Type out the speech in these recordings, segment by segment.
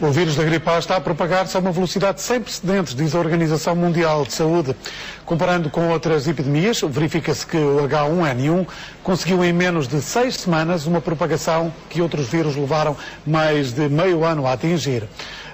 O vírus da gripe A está a propagar-se a uma velocidade sem precedentes, diz a Organização Mundial de Saúde. Comparando com outras epidemias, verifica-se que o H1N1 conseguiu em menos de seis semanas uma propagação que outros vírus levaram mais de meio ano a atingir.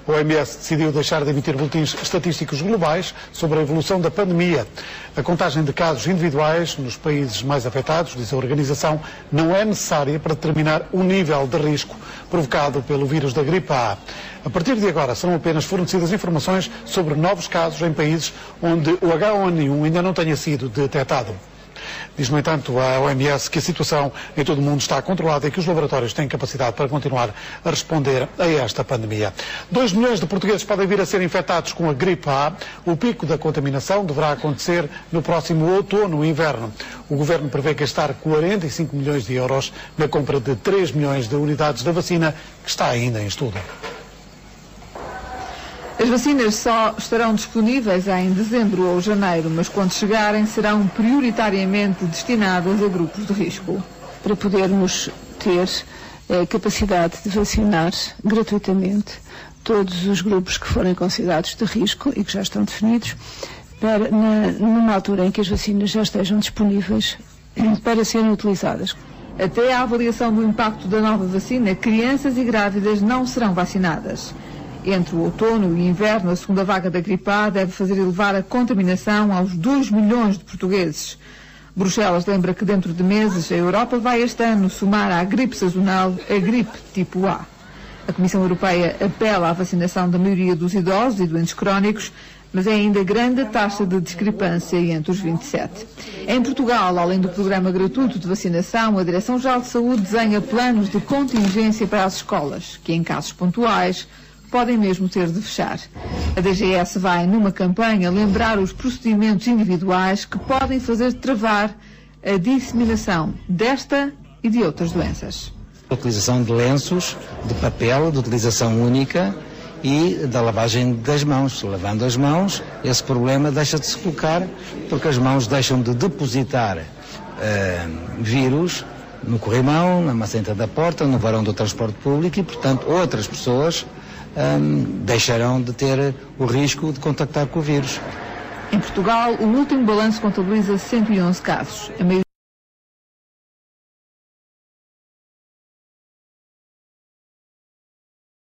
A OMS decidiu deixar de emitir boletins estatísticos globais sobre a evolução da pandemia. A contagem de casos individuais nos países mais afetados, diz a organização, não é necessária para determinar o nível de risco provocado pelo vírus da gripe A. A partir de agora serão apenas fornecidas informações sobre novos casos em países onde o H1N1 ainda não tenha sido detectado. Diz, no entanto, a OMS que a situação em todo o mundo está controlada e que os laboratórios têm capacidade para continuar a responder a esta pandemia. 2 milhões de portugueses podem vir a ser infectados com a gripe A. O pico da contaminação deverá acontecer no próximo outono e inverno. O governo prevê gastar 45 milhões de euros na compra de 3 milhões de unidades da vacina, que está ainda em estudo. As vacinas só estarão disponíveis em dezembro ou janeiro, mas quando chegarem serão prioritariamente destinadas a grupos de risco. Para podermos ter a capacidade de vacinar gratuitamente todos os grupos que forem considerados de risco e que já estão definidos, para, na, numa altura em que as vacinas já estejam disponíveis para serem utilizadas. Até à avaliação do impacto da nova vacina, crianças e grávidas não serão vacinadas. Entre o outono e o inverno, a segunda vaga da gripe A deve fazer elevar a contaminação aos 2 milhões de portugueses. Bruxelas lembra que dentro de meses a Europa vai este ano somar à gripe sazonal a gripe tipo A. A Comissão Europeia apela à vacinação da maioria dos idosos e doentes crónicos, mas é ainda grande a taxa de discrepância entre os 27. Em Portugal, além do programa gratuito de vacinação, a Direção-Geral de Saúde desenha planos de contingência para as escolas, que em casos pontuais podem mesmo ter de fechar. A DGS vai, numa campanha, lembrar os procedimentos individuais que podem fazer travar a disseminação desta e de outras doenças. A utilização de lenços, de papel, de utilização única e da lavagem das mãos. Lavando as mãos, esse problema deixa de se colocar porque as mãos deixam de depositar uh, vírus no corrimão, na maçaneta da porta, no varão do transporte público e, portanto, outras pessoas um, deixarão de ter o risco de contactar com o vírus. Em Portugal, o último balanço contabiliza 111 casos.